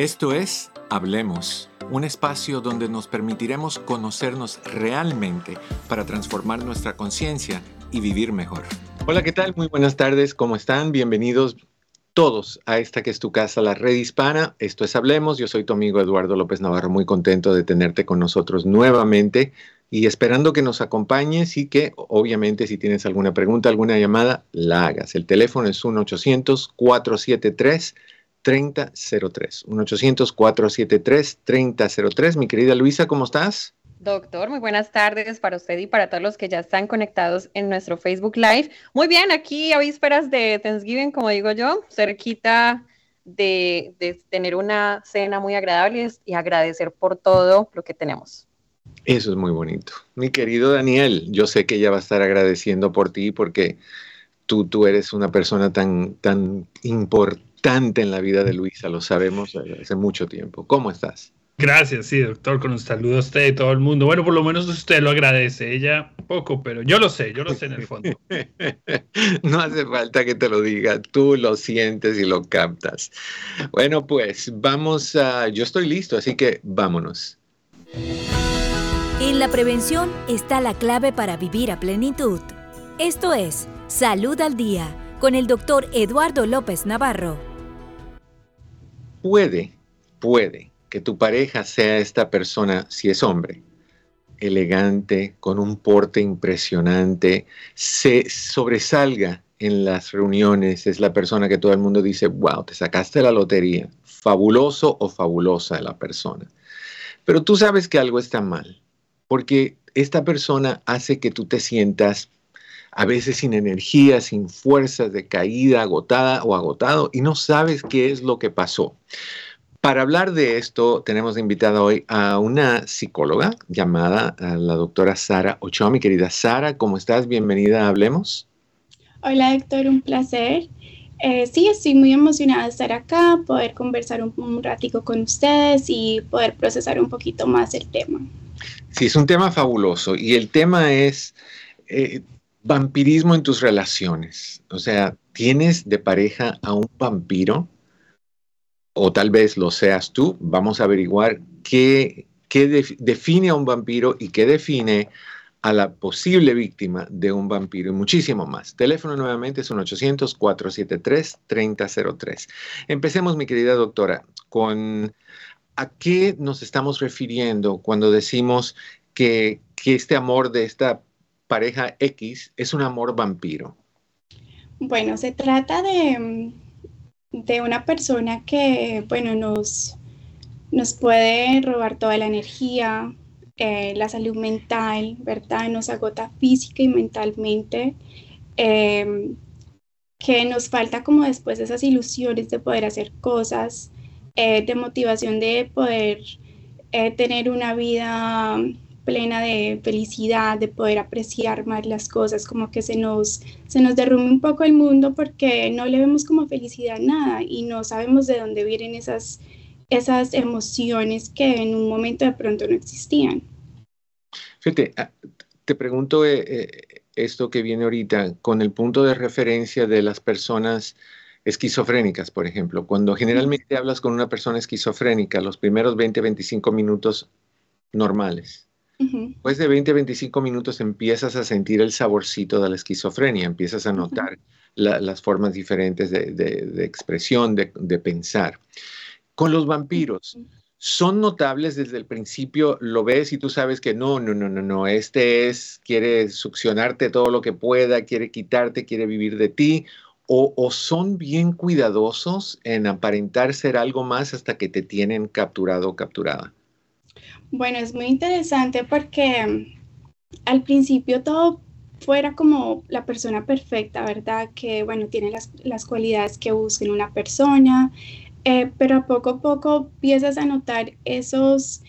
Esto es Hablemos, un espacio donde nos permitiremos conocernos realmente para transformar nuestra conciencia y vivir mejor. Hola, ¿qué tal? Muy buenas tardes, ¿cómo están? Bienvenidos todos a esta que es tu casa, la red hispana. Esto es Hablemos, yo soy tu amigo Eduardo López Navarro, muy contento de tenerte con nosotros nuevamente y esperando que nos acompañes y que obviamente si tienes alguna pregunta, alguna llamada, la hagas. El teléfono es 1-800-473. 3003. 1-800-473-3003. Mi querida Luisa, ¿cómo estás? Doctor, muy buenas tardes para usted y para todos los que ya están conectados en nuestro Facebook Live. Muy bien, aquí a vísperas de Thanksgiving, como digo yo, cerquita de, de tener una cena muy agradable y agradecer por todo lo que tenemos. Eso es muy bonito. Mi querido Daniel, yo sé que ella va a estar agradeciendo por ti porque tú, tú eres una persona tan, tan importante en la vida de Luisa, lo sabemos hace mucho tiempo. ¿Cómo estás? Gracias, sí, doctor, con un saludo a usted y todo el mundo. Bueno, por lo menos usted lo agradece, ella poco, pero yo lo sé, yo lo sé en el fondo. no hace falta que te lo diga, tú lo sientes y lo captas. Bueno, pues vamos a, yo estoy listo, así que vámonos. En la prevención está la clave para vivir a plenitud. Esto es Salud al Día con el doctor Eduardo López Navarro puede, puede que tu pareja sea esta persona, si es hombre, elegante, con un porte impresionante, se sobresalga en las reuniones, es la persona que todo el mundo dice, wow, te sacaste la lotería, fabuloso o fabulosa la persona. Pero tú sabes que algo está mal, porque esta persona hace que tú te sientas a veces sin energía, sin fuerzas, decaída, agotada o agotado, y no sabes qué es lo que pasó. Para hablar de esto, tenemos invitada hoy a una psicóloga llamada la doctora Sara Ochoa. Mi querida Sara, ¿cómo estás? Bienvenida a Hablemos. Hola, doctor, un placer. Eh, sí, estoy muy emocionada de estar acá, poder conversar un, un ratico con ustedes y poder procesar un poquito más el tema. Sí, es un tema fabuloso y el tema es, eh, Vampirismo en tus relaciones. O sea, ¿tienes de pareja a un vampiro? O tal vez lo seas tú. Vamos a averiguar qué, define a un vampiro y qué define a la posible víctima de un vampiro y muchísimo más. Teléfono nuevamente es un 800-473-3003. Empecemos, mi querida doctora, con a qué nos estamos refiriendo cuando decimos que, que este amor de esta pareja X es un amor vampiro? Bueno, se trata de, de una persona que, bueno, nos, nos puede robar toda la energía, eh, la salud mental, ¿verdad? Nos agota física y mentalmente, em, que nos falta como después esas ilusiones de poder hacer cosas, eh, de motivación de poder eh, tener una vida plena de felicidad, de poder apreciar más las cosas, como que se nos, se nos derrumbe un poco el mundo porque no le vemos como felicidad nada y no sabemos de dónde vienen esas, esas emociones que en un momento de pronto no existían. Fíjate, ah, te pregunto eh, eh, esto que viene ahorita con el punto de referencia de las personas esquizofrénicas, por ejemplo. Cuando generalmente hablas con una persona esquizofrénica, los primeros 20, 25 minutos normales, Después de 20, 25 minutos empiezas a sentir el saborcito de la esquizofrenia, empiezas a notar las formas diferentes de, expresión, de, pensar. Con los vampiros, son notables desde el principio, lo ves y tú sabes que no, no, no, no, no, este es, quiere succionarte todo lo que pueda, quiere quitarte, quiere vivir de ti, o, o, son bien cuidadosos en aparentar ser algo más hasta que te tienen capturado o capturada. Bueno, es muy interesante porque mm, al principio todo fuera como la persona perfecta, ¿verdad? Que, bueno, tiene las, cualidades que busca una persona, eh, pero a poco a poco empiezas a notar esos,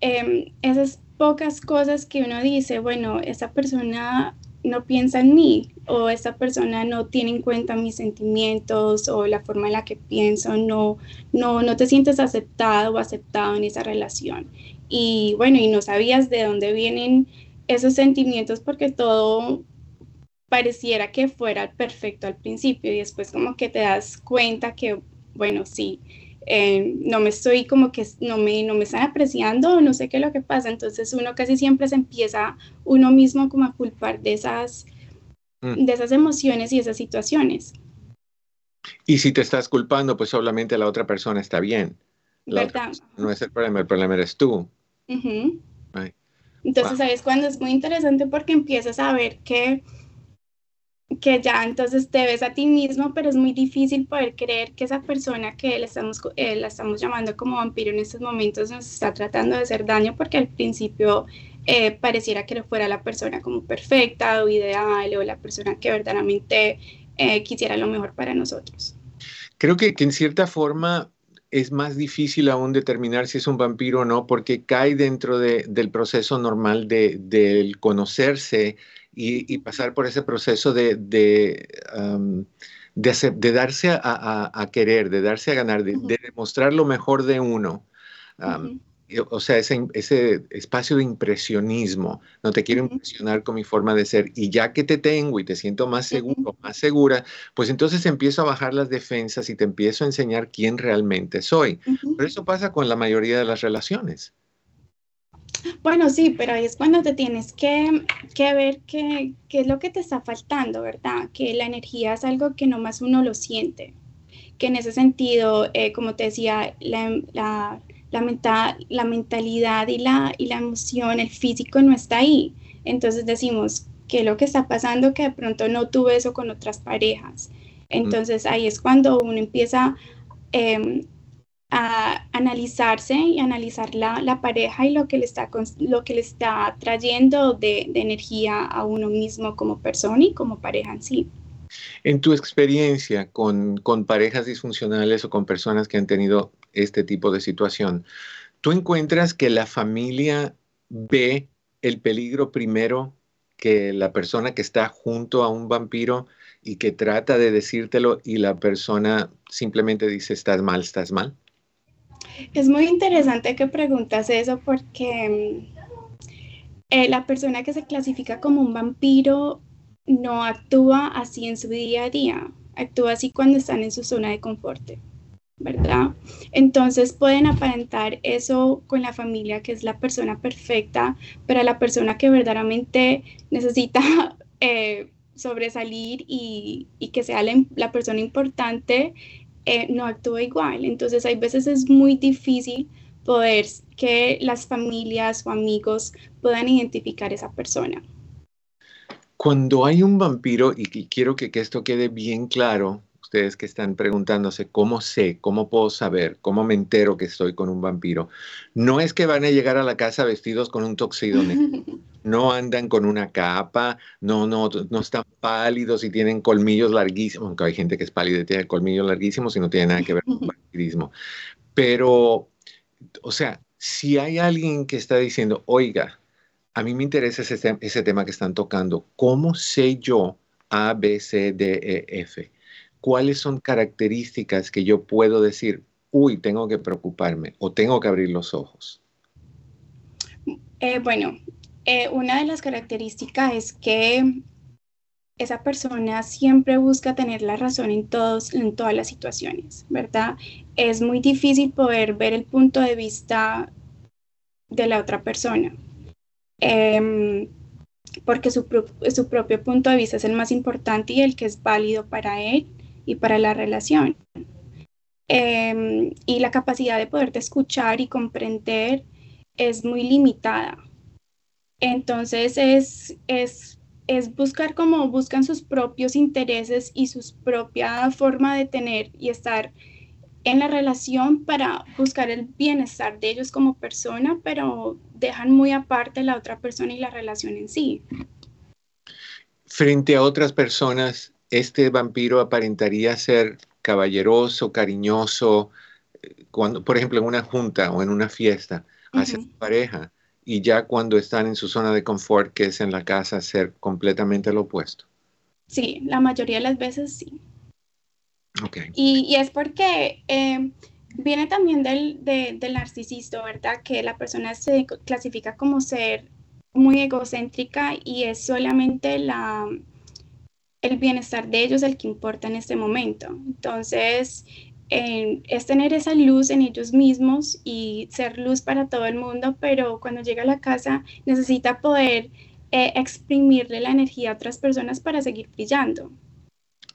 em, esas pocas cosas que uno dice, bueno, esa persona no piensa en mí o esta persona no tiene en cuenta mis sentimientos o la forma en la que pienso, no, no, no te sientes aceptado o aceptado en esa relación y bueno, y no sabías de dónde vienen esos sentimientos porque todo pareciera que fuera perfecto al principio y después como que te das cuenta que, bueno, sí, eh, no me estoy como que no me, no me están apreciando, no sé qué es lo que pasa. Entonces uno casi siempre se empieza uno mismo como a culpar de esas, mm. de esas emociones y esas situaciones. Y si te estás culpando, pues solamente la otra persona está bien. ¿Verdad? No es el problema, el problema eres tú. Entonces, ¿sabes cuando es muy interesante porque empiezas a ver que que ya entonces te ves a ti mismo, pero es muy difícil poder creer que esa persona que le estamos, eh, la estamos llamando como vampiro en estos momentos nos está tratando de hacer daño porque al principio eh, pareciera que fuera la persona como perfecta o ideal o la persona que verdaderamente eh, quisiera lo mejor para nosotros. Creo que, que en cierta forma es más difícil aún determinar si es un vampiro o no, porque cae dentro de, del proceso normal de, del conocerse y, pasar por ese proceso de, de, de, darse a, querer, de darse a ganar, de, demostrar lo mejor de uno. O sea, ese, ese, espacio de impresionismo, no te quiero impresionar con mi forma de ser y ya que te tengo y te siento más seguro, más segura, pues entonces empiezo a bajar las defensas y te empiezo a enseñar quién realmente soy. Pero eso pasa con la mayoría de las relaciones. Bueno, sí, pero ahí es cuando te tienes que, ver qué, es lo que te está faltando, ¿verdad? Que la energía es algo que nomás uno lo siente. Que en ese sentido, eh, como te decía, la, la, la, mentalidad y la, y la emoción, el físico no está ahí. Entonces decimos, ¿qué es lo que está pasando? Que de pronto no tuve eso con otras parejas. Entonces ahí es cuando uno empieza eh, a analizarse y analizar la, la, pareja y lo que le está, lo que le está trayendo de, de, energía a uno mismo como persona y como pareja en sí. En tu experiencia con, con parejas disfuncionales o con personas que han tenido este tipo de situación, ¿tú encuentras que la familia ve el peligro primero que la persona que está junto a un vampiro y que trata de decírtelo y la persona simplemente dice, estás mal, estás mal? Es muy interesante que preguntas eso porque mm, eh, la persona que se clasifica como un vampiro no actúa así en su día a día, actúa así cuando están en su zona de confort, ¿verdad? Entonces pueden aparentar eso con la familia, que es la persona perfecta, pero la persona que verdaderamente necesita eh, sobresalir y, que sea la persona importante, eh, no actúa igual. Entonces hay veces es muy difícil poder que las familias o amigos puedan identificar esa persona. Cuando hay un vampiro, y quiero que esto quede bien claro, ustedes que están preguntándose cómo sé, cómo puedo saber, cómo me entero que estoy con un vampiro, no es que van a llegar a la casa vestidos con un toxido no andan con una capa, no, no, no están pálidos y tienen colmillos larguísimos, aunque hay gente que es pálida y tiene colmillos larguísimos y no tiene nada que ver con vampirismo. Pero, o sea, si hay alguien que está diciendo, oiga, a mí me interesa ese, ese tema que están tocando, ¿cómo sé yo A, B, C, D, E, F? ¿Cuáles son características que yo puedo decir, uy, tengo que preocuparme o tengo que abrir los ojos? Eh, bueno, eh, una de las características es que esa persona siempre busca tener la razón en, todos, en todas las situaciones, ¿verdad? Es muy difícil poder ver el punto de vista de la otra persona, em, porque su, su propio punto de vista es el más importante y el que es válido para él y para la relación. Em, y la capacidad de poderte escuchar y comprender es muy limitada. Entonces es, es, es buscar como buscan sus propios intereses y su propia forma de tener y estar en la relación para buscar el bienestar de ellos como persona, pero dejan muy aparte la otra persona y la relación en sí. Frente a otras personas, este vampiro aparentaría ser caballeroso, cariñoso, eh, cuando, por ejemplo, en una junta o en una fiesta, hacia su pareja y ya cuando están en su zona de confort, que es en la casa, ser completamente lo opuesto. Sí, la mayoría de las veces sí. Okay. Y, es porque eh, viene también del, del narcisista, ¿verdad? Que la persona se clasifica como ser muy egocéntrica y es solamente la, el bienestar de ellos el que importa en este momento. Entonces, es tener esa luz en ellos mismos y ser luz para todo el mundo, pero cuando llega a la casa necesita poder eh, exprimirle la energía a otras personas para seguir brillando.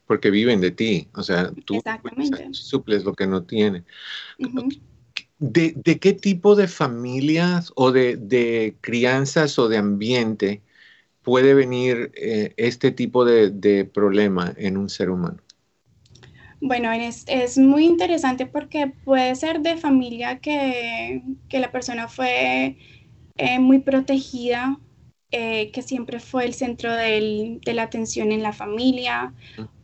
Porque viven de ti, o sea, tú suples lo que no tiene. ¿De, qué tipo de familias o de, crianzas o de ambiente puede venir eh, este tipo de problema en un ser humano? Bueno, es, muy interesante porque puede ser de familia que, la persona fue eh, muy protegida, eh, que siempre fue el centro de la atención en la familia,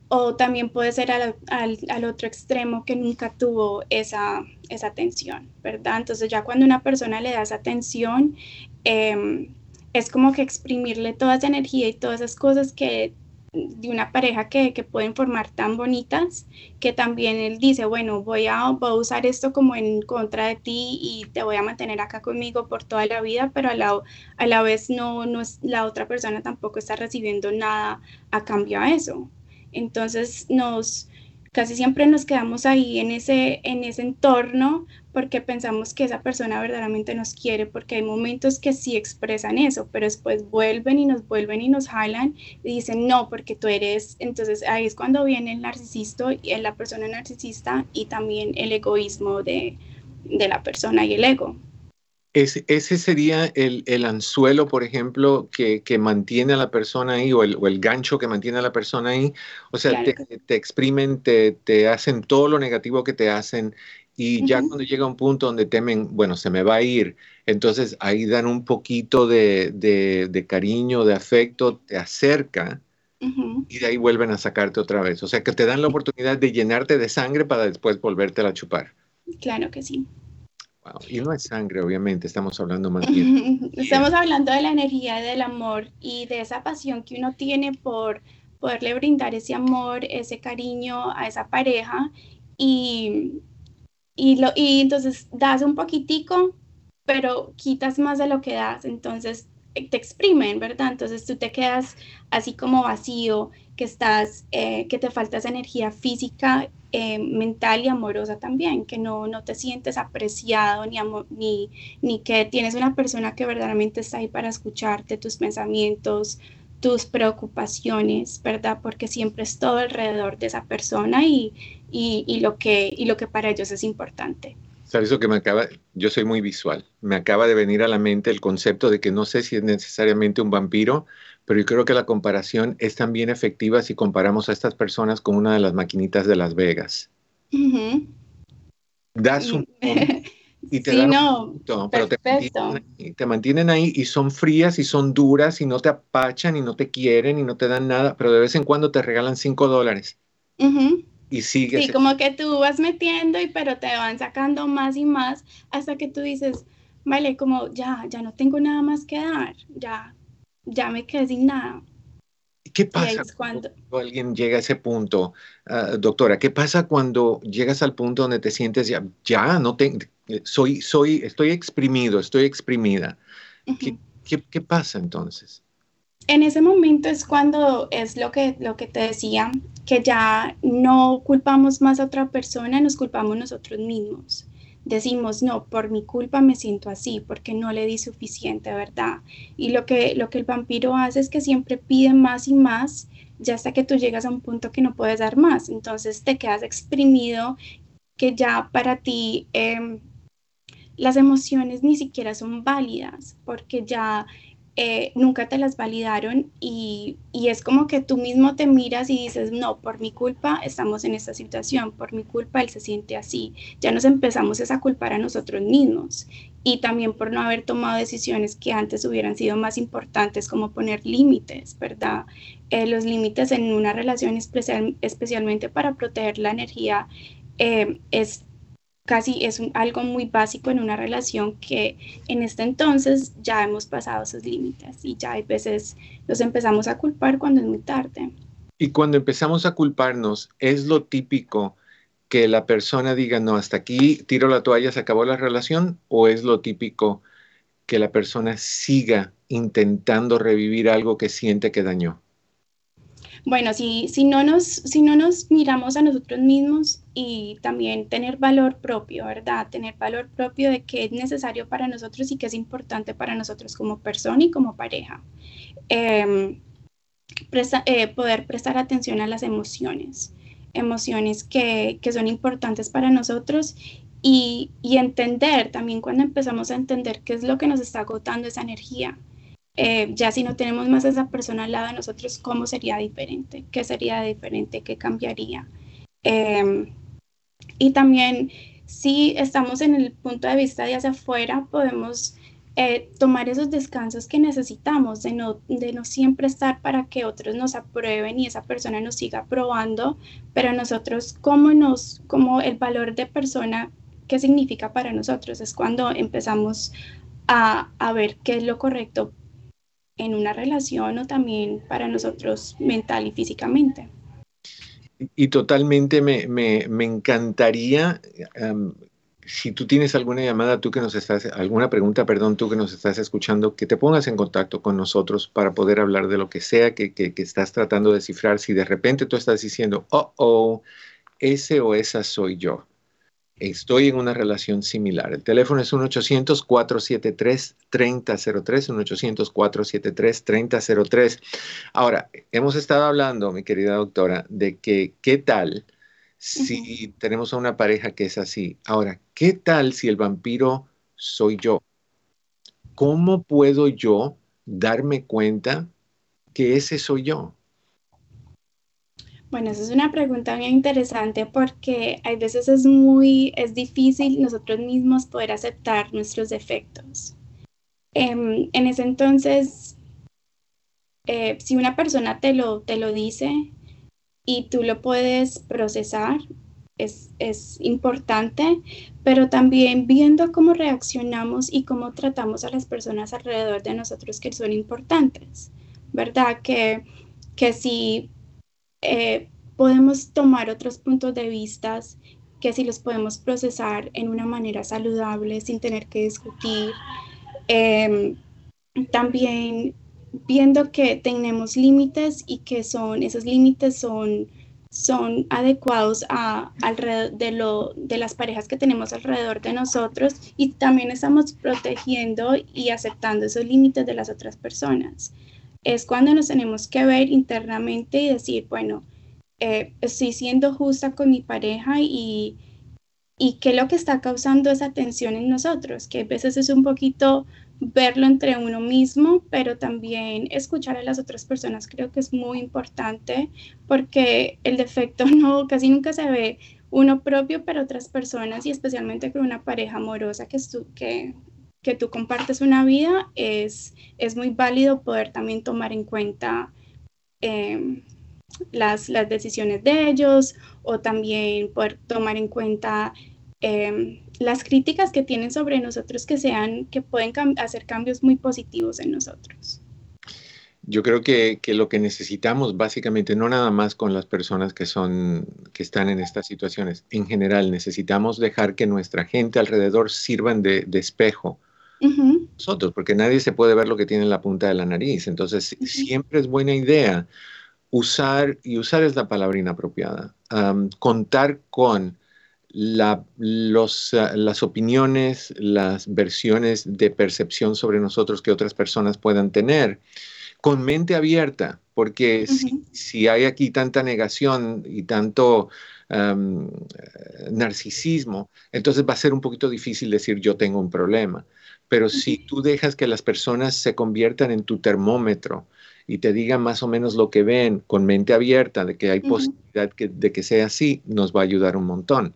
o también puede ser al, otro extremo que nunca tuvo esa, esa atención, ¿verdad? Entonces ya cuando una persona le da esa atención, em, es como que exprimirle toda esa energía y todas esas cosas que de una pareja que, pueden formar tan bonitas que también él dice, bueno, voy a, usar esto como en contra de ti y te voy a mantener acá conmigo por toda la vida, pero a la, a la vez no, no es, la otra persona tampoco está recibiendo nada a cambio a eso. Entonces nos, casi siempre nos quedamos ahí en ese, en ese entorno porque pensamos que esa persona verdaderamente nos quiere, porque hay momentos que sí expresan eso, pero después vuelven y nos vuelven y nos jalan y dicen, no, porque tú eres, entonces ahí es cuando viene el narcisista, la persona narcisista y también el egoísmo de, la persona y el ego. Ese, ese sería el, anzuelo, por ejemplo, que, mantiene a la persona ahí, o el, gancho que mantiene a la persona ahí. O sea, te, exprimen, te, te, hacen todo lo negativo que te hacen y ya cuando llega un punto donde temen, bueno, se me va a ir, entonces ahí dan un poquito de, de, cariño, de afecto, te acerca y de ahí vuelven a sacarte otra vez. O sea que te dan la oportunidad de llenarte de sangre para después volverte a chupar. Claro que sí. Y no es sangre, obviamente, estamos hablando más bien. estamos hablando de la energía, del amor y de esa pasión que uno tiene por poderle brindar ese amor, ese cariño a esa pareja y, y, lo, y entonces das un poquitico, pero quitas más de lo que das, entonces te exprimen, ¿verdad? Entonces tú te quedas así como vacío, que estás, eh, que te falta esa energía física, eh, mental y amorosa también, que no, no te sientes apreciado ni, ni, ni que tienes una persona que verdaderamente está ahí para escucharte tus pensamientos, tus preocupaciones, ¿verdad? Porque siempre es todo alrededor de esa persona y, y, lo, que, y lo que para ellos es importante. ¿Sabes lo que me acaba? Yo soy muy visual. Me acaba de venir a la mente el concepto de que no sé si es necesariamente un vampiro, pero yo creo que la comparación es también efectiva si comparamos a estas personas con una de las maquinitas de Las Vegas. Das un y te dan pero te mantienen, ahí, y son frías y son duras y no te apachan y no te quieren y no te dan nada, pero de vez en cuando te regalan cinco dólares. Y sigues. Sí, como que tú vas metiendo y pero te van sacando más y más hasta que tú dices, vale, como ya, ya no tengo nada más que dar, ya, ya me quedé sin nada. ¿Qué pasa cuando... alguien llega a ese punto, ah, doctora? ¿Qué pasa cuando llegas al punto donde te sientes ya, ya no tengo, soy, soy, estoy exprimido, estoy exprimida? ¿Qué, pasa entonces? En ese momento es cuando es lo que, lo que te decía, que ya no culpamos más a otra persona, nos culpamos nosotros mismos decimos, no, por mi culpa me siento así, porque no le di suficiente, ¿verdad? Y lo que, lo que el vampiro hace es que siempre pide más y más, ya hasta que tú llegas a un punto que no puedes dar más, entonces te quedas exprimido, que ya para ti em, las emociones ni siquiera son válidas, porque ya eh, nunca te las validaron y, es como que tú mismo te miras y dices, no, por mi culpa estamos en esta situación, por mi culpa él se siente así. Ya nos empezamos a culpar a nosotros mismos y también por no haber tomado decisiones que antes hubieran sido más importantes, como poner límites, ¿verdad? Eh, los límites en una relación especial, especialmente para proteger la energía eh, es casi es algo muy básico en una relación que en este entonces ya hemos pasado esos límites y ya hay veces nos empezamos a culpar cuando es muy tarde. Y cuando empezamos a culparnos, es lo típico que la persona diga, no, hasta aquí tiro la toalla, se acabó la relación, o es lo típico que la persona siga intentando revivir algo que siente que dañó. Bueno, si, si, no nos, si no nos miramos a nosotros mismos y también tener valor propio, ¿verdad? Tener valor propio de qué es necesario para nosotros y qué es importante para nosotros como persona y como pareja. Em, eh, poder prestar atención a las emociones, emociones que, que son importantes para nosotros y, y, entender también cuando empezamos a entender qué es lo que nos está agotando esa energía eh, ya si no tenemos más a esa persona al lado de nosotros, ¿cómo sería diferente? ¿Qué sería diferente? ¿Qué cambiaría? Em, y también si estamos en el punto de vista de hacia afuera, podemos eh, tomar esos descansos que necesitamos, de no, de no siempre estar para que otros nos aprueben y esa persona nos siga aprobando, pero nosotros, ¿cómo nos, como el valor de persona, qué significa para nosotros? Es cuando empezamos a, a ver qué es lo correcto en una relación o también para nosotros mental y físicamente. Y totalmente me, encantaría, si tú tienes alguna llamada, tú que nos estás, alguna pregunta, perdón, tú que nos estás escuchando, que te pongas en contacto con nosotros para poder hablar de lo que sea que, que estás tratando de descifrar. Si de repente tú estás diciendo, oh, oh, ese o esa soy yo estoy en una relación similar. El teléfono es 1-800-473-3003, 1-800-473-3003. Ahora, hemos estado hablando, mi querida doctora, de que qué tal si tenemos a una pareja que es así. Ahora, ¿qué tal si el vampiro soy yo? ¿Cómo puedo yo darme cuenta que ese soy yo? Bueno, esa es una pregunta bien interesante porque hay veces es muy, es difícil nosotros mismos poder aceptar nuestros defectos. Em, en ese entonces, eh, si una persona te lo, te lo dice y tú lo puedes procesar, es, es, importante, pero también viendo cómo reaccionamos y cómo tratamos a las personas alrededor de nosotros que son importantes, ¿verdad? Que, que si eh, podemos tomar otros puntos de vista que si los podemos procesar en una manera saludable sin tener que discutir. Em, también viendo que tenemos límites y que son, esos límites son, son adecuados a, alrededor de, lo, de las parejas que tenemos alrededor de nosotros y también estamos protegiendo y aceptando esos límites de las otras personas es cuando nos tenemos que ver internamente y decir, bueno, eh, estoy siendo justa con mi pareja y, y qué es lo que está causando esa tensión en nosotros, que a veces es un poquito verlo entre uno mismo, pero también escuchar a las otras personas creo que es muy importante porque el defecto no casi nunca se ve uno propio, pero otras personas y especialmente con una pareja amorosa que, que que tú compartes una vida, es, es muy válido poder también tomar en cuenta em, las, las, decisiones de ellos o también poder tomar en cuenta em, las críticas que tienen sobre nosotros que sean, que pueden hacer cambios muy positivos en nosotros. Yo creo que, que, lo que necesitamos básicamente, no nada más con las personas que son, que están en estas situaciones, en general necesitamos dejar que nuestra gente alrededor sirvan de, de espejo nosotros, porque nadie se puede ver lo que tiene en la punta de la nariz. Entonces, siempre es buena idea usar, y usar es la palabra inapropiada, contar con la, los, las opiniones, las versiones de percepción sobre nosotros que otras personas puedan tener, con mente abierta, porque si, si, hay aquí tanta negación y tanto narcisismo, entonces va a ser un poquito difícil decir yo tengo un problema. Pero si tú dejas que las personas se conviertan en tu termómetro y te digan más o menos lo que ven con mente abierta de que hay posibilidad de que sea así, nos va a ayudar un montón.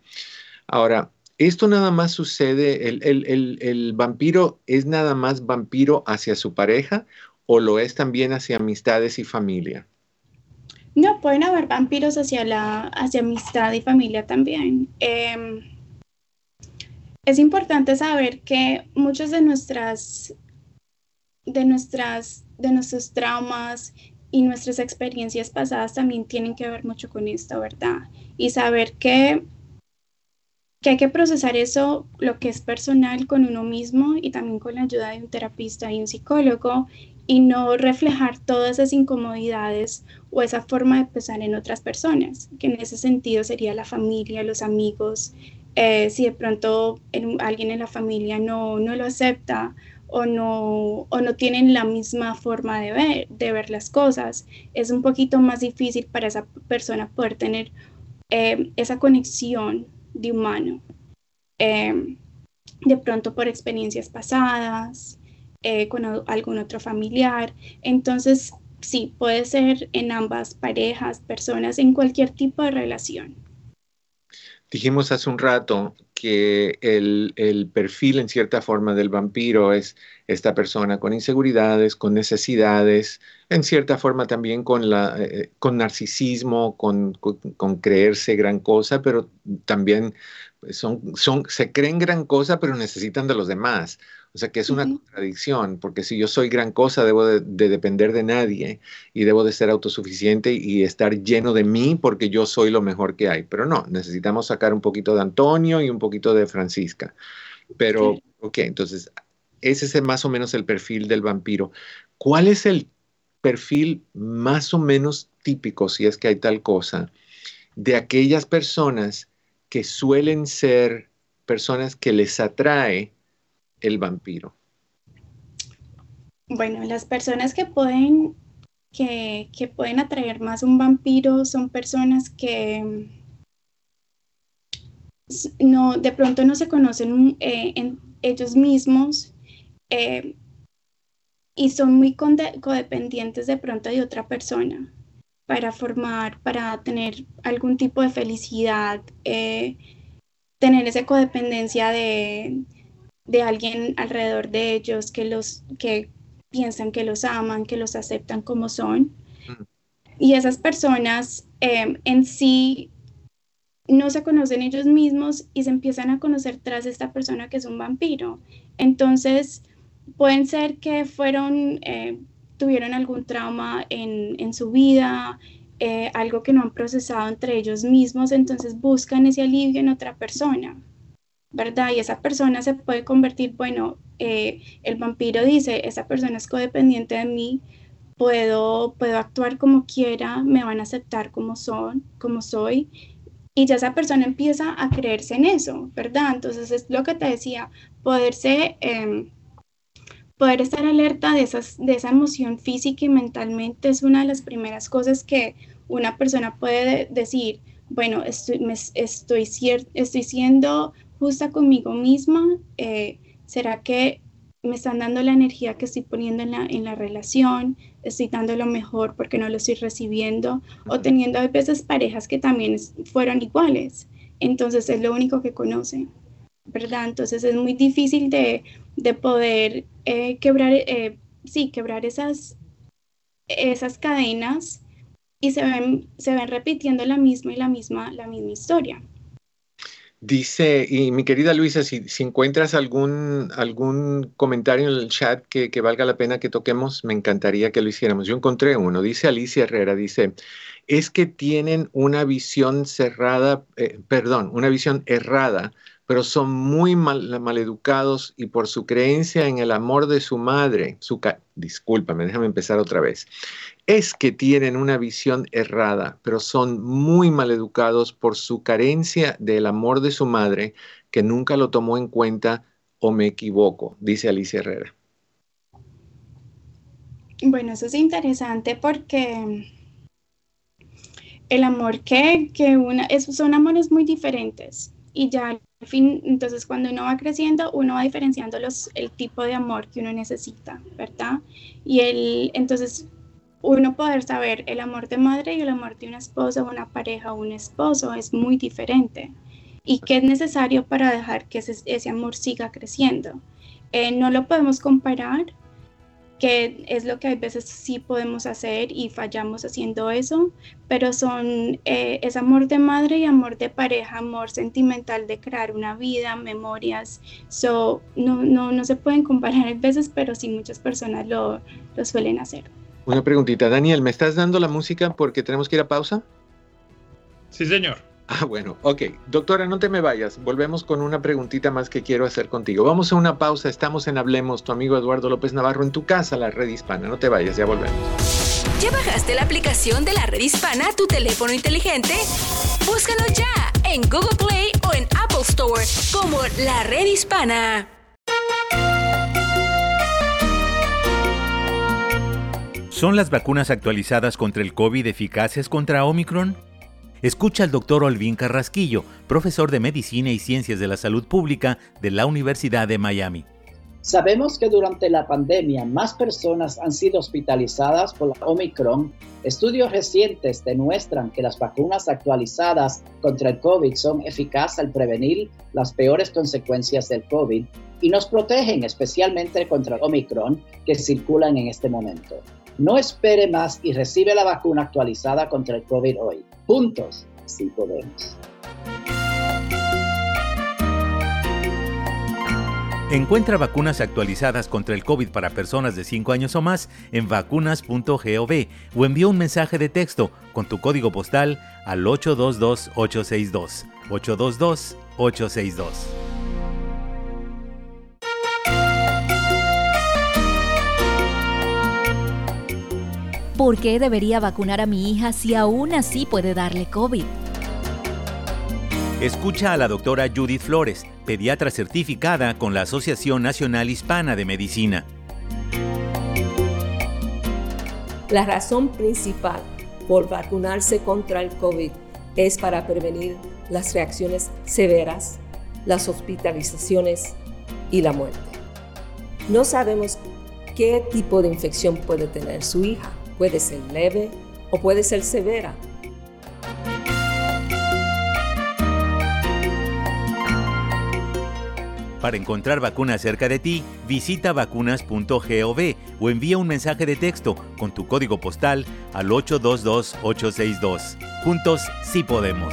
Ahora, esto nada más sucede, el, vampiro es nada más vampiro hacia su pareja o lo es también hacia amistades y familia? No, pueden haber vampiros hacia la hacia amistad y familia también. Em, es importante saber que muchos de nuestras, de nuestras, de nuestros traumas y nuestras experiencias pasadas también tienen que ver mucho con esto, ¿verdad? Y saber que que hay que procesar eso, lo que es personal con uno mismo y también con la ayuda de un terapista y un psicólogo y no reflejar todas esas incomodidades o esa forma de pensar en otras personas, que en ese sentido sería la familia, los amigos, eh, si de pronto alguien en la familia no, no lo acepta o no, o no tienen la misma forma de ver, de ver las cosas, es un poquito más difícil para esa persona poder tener eh, esa conexión de humano. Em, de pronto por experiencias pasadas, eh, con algún otro familiar. Entonces, sí, puede ser en ambas parejas, personas, en cualquier tipo de relación. Dijimos hace un rato que el, perfil en cierta forma del vampiro es esta persona con inseguridades, con necesidades, en cierta forma también con, eh, narcisismo, con, creerse gran cosa, pero también se creen gran cosa, pero necesitan de los demás. O sea que es una contradicción, porque si yo soy gran cosa, debo de, depender de nadie y debo de ser autosuficiente y estar lleno de mí porque yo soy lo mejor que hay. Pero no, necesitamos sacar un poquito de Antonio y un poquito de Francisca. Pero, ok, entonces, ese es más o menos el perfil del vampiro. ¿Cuál es el perfil más o menos típico, si es que hay tal cosa, de aquellas personas que suelen ser personas que les atrae el vampiro? Bueno, las personas que pueden, que, pueden atraer más un vampiro son personas que no, de pronto no se conocen eh, en ellos mismos eh, y son muy codependientes de pronto de otra persona para formar, para tener algún tipo de felicidad, eh, tener esa codependencia de, de alguien alrededor de ellos que los que piensan que los aman, que los aceptan como son. Mm. Y esas personas em, en sí no se conocen ellos mismos y se empiezan a conocer tras esta persona que es un vampiro. Entonces, pueden ser que fueron, eh, tuvieron algún trauma en, en su vida, eh, algo que no han procesado entre ellos mismos, entonces buscan ese alivio en otra persona. ¿Verdad? Y esa persona se puede convertir, bueno, eh, el vampiro dice, esa persona es codependiente de mí, puedo, puedo actuar como quiera, me van a aceptar como son, como soy, y ya esa persona empieza a creerse en eso, ¿verdad? Entonces es lo que te decía, poderse, em, poder estar alerta de, esas, de esa emoción física y mentalmente es una de las primeras cosas que una persona puede decir, bueno, estoy, estoy, estoy siendo justa conmigo misma? Eh, ¿Será que me están dando la energía que estoy poniendo en la, en la relación? ¿Estoy dando lo mejor porque no lo estoy recibiendo? O teniendo a veces parejas que también fueron iguales. Entonces es lo único que conocen, ¿verdad? Entonces es muy difícil de, de poder eh, quebrar, eh, sí, quebrar esas, esas cadenas y se ven, se ven repitiendo la misma y la misma, la misma historia. Dice, y mi querida Luisa, si, encuentras algún, algún comentario en el chat que, valga la pena que toquemos, me encantaría que lo hiciéramos. Yo encontré uno, dice Alicia Herrera, dice, es que tienen una visión cerrada, eh, perdón, una visión errada, pero son muy mal, maleducados y por su creencia en el amor de su madre, su discúlpame, déjame empezar otra vez es que tienen una visión errada, pero son muy maleducados por su carencia del amor de su madre, que nunca lo tomó en cuenta o me equivoco, dice Alicia Herrera. Bueno, eso es interesante porque el amor que, que una, esos son amores muy diferentes y ya al fin, entonces cuando uno va creciendo, uno va diferenciando los, el tipo de amor que uno necesita, ¿verdad? Y el, entonces uno poder saber el amor de madre y el amor de una esposa, una pareja o un esposo es muy diferente y qué es necesario para dejar que ese, amor siga creciendo. Eh, no lo podemos comparar, que es lo que a veces sí podemos hacer y fallamos haciendo eso, pero son eh, es amor de madre y amor de pareja, amor sentimental de crear una vida, memorias, so, no, no, no se pueden comparar a veces, pero sí muchas personas lo, lo suelen hacer. Una preguntita, Daniel, ¿me estás dando la música porque tenemos que ir a pausa? Sí, señor. Ah, bueno, ok. Doctora, no te me vayas. Volvemos con una preguntita más que quiero hacer contigo. Vamos a una pausa. Estamos en Hablemos, tu amigo Eduardo López Navarro, en tu casa, la red hispana. No te vayas, ya volvemos. ¿Ya bajaste la aplicación de la red hispana a tu teléfono inteligente? Búscalo ya en Google Play o en Apple Store como la red hispana. ¿Son las vacunas actualizadas contra el COVID eficaces contra Omicron? Escucha al doctor Olvin Carrasquillo, profesor de Medicina y Ciencias de la Salud Pública de la Universidad de Miami. Sabemos que durante la pandemia más personas han sido hospitalizadas por la Omicron. Estudios recientes demuestran que las vacunas actualizadas contra el COVID son eficaces al prevenir las peores consecuencias del COVID y nos protegen especialmente contra Omicron que circulan en este momento. No espere más y recibe la vacuna actualizada contra el COVID hoy. Juntos, si podemos. Encuentra vacunas actualizadas contra el COVID para personas de 5 años o más en vacunas.gov o envía un mensaje de texto con tu código postal al 822-862. 822-862. ¿Por qué debería vacunar a mi hija si aún así puede darle COVID? Escucha a la doctora Judith Flores, pediatra certificada con la Asociación Nacional Hispana de Medicina. La razón principal por vacunarse contra el COVID es para prevenir las reacciones severas, las hospitalizaciones y la muerte. No sabemos qué tipo de infección puede tener su hija Puede ser leve o puede ser severa. Para encontrar vacunas cerca de ti, visita vacunas.gov o envía un mensaje de texto con tu código postal al 822-862. Juntos sí podemos.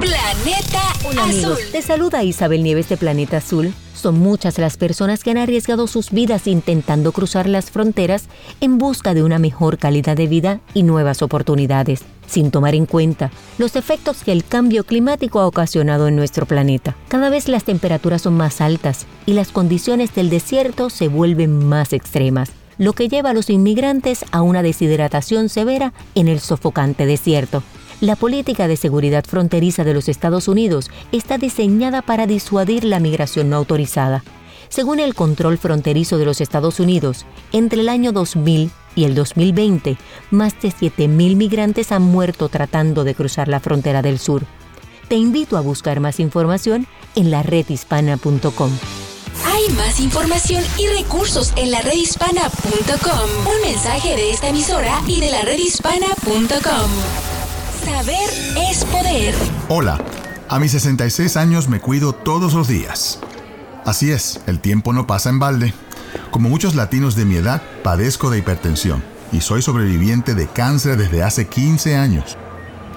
Planeta Hola amigos, te saluda Isabel Nieves de Planeta Azul. Son muchas las personas que han arriesgado sus vidas intentando cruzar las fronteras en busca de una mejor calidad de vida y nuevas oportunidades, sin tomar en cuenta los efectos que el cambio climático ha ocasionado en nuestro planeta. Cada vez las temperaturas son más altas y las condiciones del desierto se vuelven más extremas lo que lleva a los inmigrantes a una deshidratación severa en el sofocante desierto. La política de seguridad fronteriza de los Estados Unidos está diseñada para disuadir la migración no autorizada. Según el control fronterizo de los Estados Unidos, entre el año 2000 y el 2020, más de 7.000 migrantes han muerto tratando de cruzar la frontera del sur. Te invito a buscar más información en la redhispana.com. Hay más información y recursos en la redhispana.com. Un mensaje de esta emisora y de la redhispana.com. Saber es poder. Hola, a mis 66 años me cuido todos los días. Así es, el tiempo no pasa en balde. Como muchos latinos de mi edad, padezco de hipertensión y soy sobreviviente de cáncer desde hace 15 años.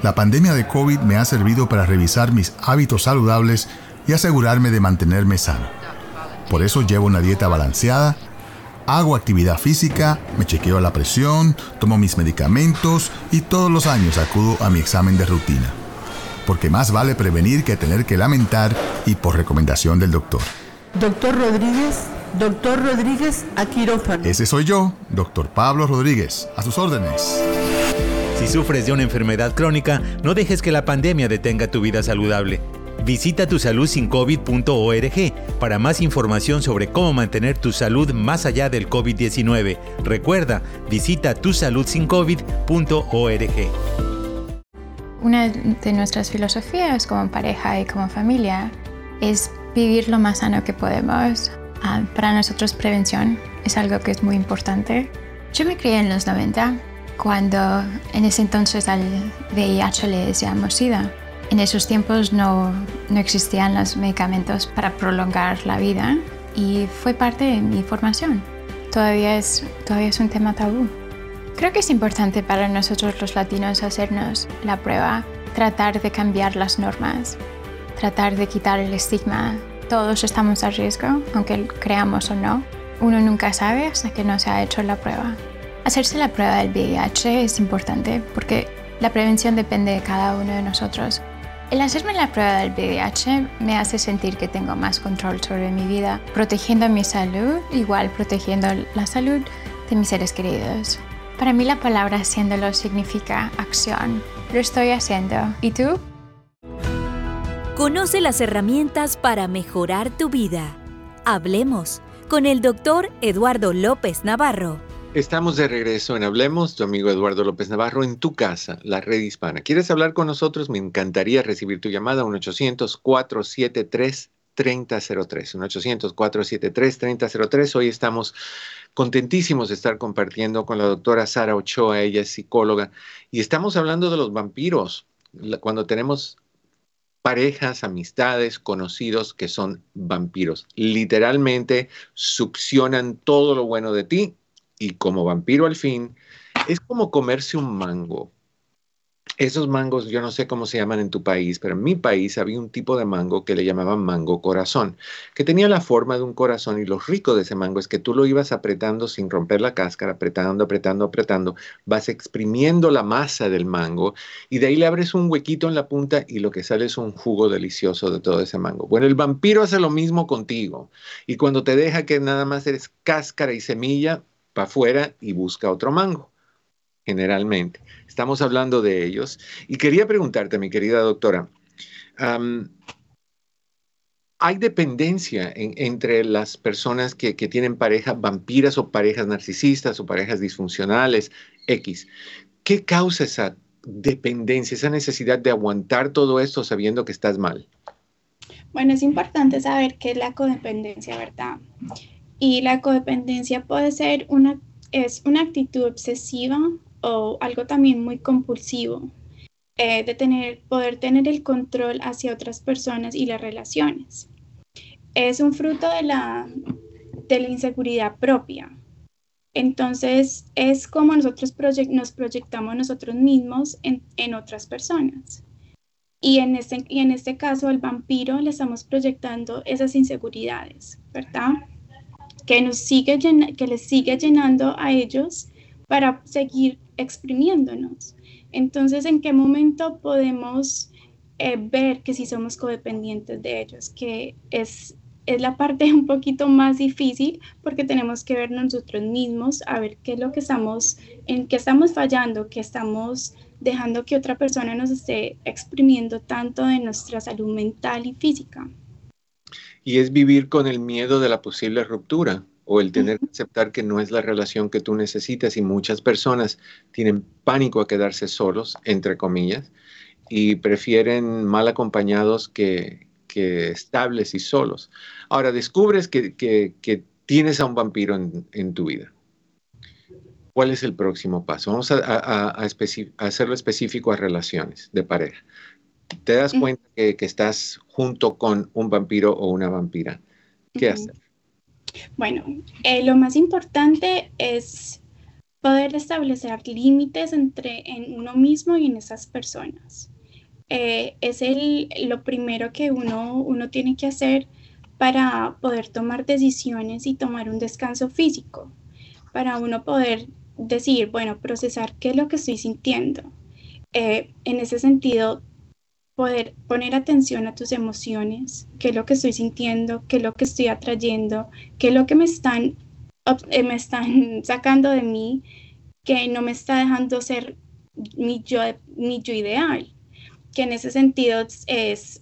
La pandemia de COVID me ha servido para revisar mis hábitos saludables y asegurarme de mantenerme sano. Por eso llevo una dieta balanceada, Hago actividad física, me chequeo la presión, tomo mis medicamentos y todos los años acudo a mi examen de rutina. Porque más vale prevenir que tener que lamentar y por recomendación del doctor. Doctor Rodríguez, doctor Rodríguez, a quirófano. Ese soy yo, doctor Pablo Rodríguez, a sus órdenes. Si sufres de una enfermedad crónica, no dejes que la pandemia detenga tu vida saludable. Visita tusaludsincovid.org para más información sobre cómo mantener tu salud más allá del COVID-19. Recuerda, visita tusaludsincovid.org. Una de nuestras filosofías como pareja y como familia es vivir lo más sano que podemos. Ah, para nosotros prevención es algo que es muy importante. Yo me crié en los 90, cuando en ese entonces al VIH le decíamos SIDA en esos tiempos no, no existían los medicamentos para prolongar la vida y fue parte de mi formación. Todavía es, todavía es un tema tabú. Creo que es importante para nosotros los latinos hacernos la prueba, tratar de cambiar las normas, tratar de quitar el estigma. Todos estamos a riesgo, aunque creamos o no. Uno nunca sabe hasta que no se ha hecho la prueba. Hacerse la prueba del VIH es importante porque la prevención depende de cada uno de nosotros. El hacerme la prueba del VIH me hace sentir que tengo más control sobre mi vida, protegiendo mi salud, igual protegiendo la salud de mis seres queridos. Para mí la palabra haciéndolo significa acción. Lo estoy haciendo. ¿Y tú? Conoce las herramientas para mejorar tu vida. Hablemos con el doctor Eduardo López Navarro. Estamos de regreso en Hablemos, tu amigo Eduardo López Navarro, en tu casa, la red hispana. ¿Quieres hablar con nosotros? Me encantaría recibir tu llamada, 1-800-473-3003. 1-800-473-3003. Hoy estamos contentísimos de estar compartiendo con la doctora Sara Ochoa, ella es psicóloga, y estamos hablando de los vampiros. Cuando tenemos parejas, amistades, conocidos que son vampiros. Literalmente succionan todo lo bueno de ti y como vampiro al fin, es como comerse un mango. Esos mangos, yo no sé cómo se llaman en tu país, pero en mi país había un tipo de mango que le llamaban mango corazón, que tenía la forma de un corazón y lo rico de ese mango es que tú lo ibas apretando sin romper la cáscara, apretando, apretando, apretando, vas exprimiendo la masa del mango y de ahí le abres un huequito en la punta y lo que sale es un jugo delicioso de todo ese mango. Bueno, el vampiro hace lo mismo contigo y cuando te deja que nada más eres cáscara y semilla, para afuera y busca otro mango, generalmente. Estamos hablando de ellos. Y quería preguntarte, mi querida doctora, ¿hay dependencia entre las personas que, que, tienen pareja vampiras o parejas narcisistas o parejas disfuncionales X? ¿Qué causa esa dependencia, esa necesidad de aguantar todo esto sabiendo que estás mal? Bueno, es importante saber qué es la codependencia, ¿verdad? Y la codependencia puede ser una, es una actitud obsesiva o algo también muy compulsivo, eh, de tener, poder tener el control hacia otras personas y las relaciones. Es un fruto de la, de la inseguridad propia. Entonces, es como nosotros nos proyectamos nosotros mismos en, en otras personas. Y en, este, y en este caso, al vampiro le estamos proyectando esas inseguridades, ¿verdad? Que, nos sigue que les sigue llenando a ellos para seguir exprimiéndonos. Entonces, ¿en qué momento podemos eh, ver que si somos codependientes de ellos? Que es, es la parte un poquito más difícil porque tenemos que ver nosotros mismos a ver qué es lo que estamos, en qué estamos fallando, qué estamos dejando que otra persona nos esté exprimiendo tanto de nuestra salud mental y física y es vivir con el miedo de la posible ruptura o el tener que aceptar que no es la relación que tú necesitas y muchas personas tienen pánico a quedarse solos, entre comillas, y prefieren mal acompañados que, estables y solos. Ahora, descubres que, tienes a un vampiro en, tu vida. ¿Cuál es el próximo paso? Vamos a, a hacerlo específico a relaciones de pareja te das cuenta que, estás junto con un vampiro o una vampira, ¿qué hacer? Bueno, eh, lo más importante es poder establecer límites entre en uno mismo y en esas personas. Eh, es el, lo primero que uno, uno tiene que hacer para poder tomar decisiones y tomar un descanso físico, para uno poder decir, bueno, procesar qué es lo que estoy sintiendo. Eh, en ese sentido, poder poner atención a tus emociones, qué es lo que estoy sintiendo, qué es lo que estoy atrayendo, qué es lo que me están, eh, me están sacando de mí, que no me está dejando ser mi yo, mi yo ideal. Que en ese sentido es,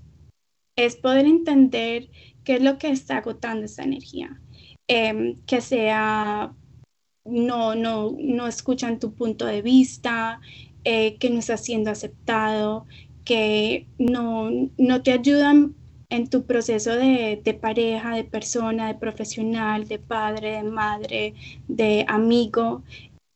es poder entender qué es lo que está agotando esa energía. Em, que sea, no, no, no escuchan tu punto de vista, eh, que no está siendo aceptado, que no, te ayudan en tu proceso de, pareja, de persona, de profesional, de padre, de madre, de amigo.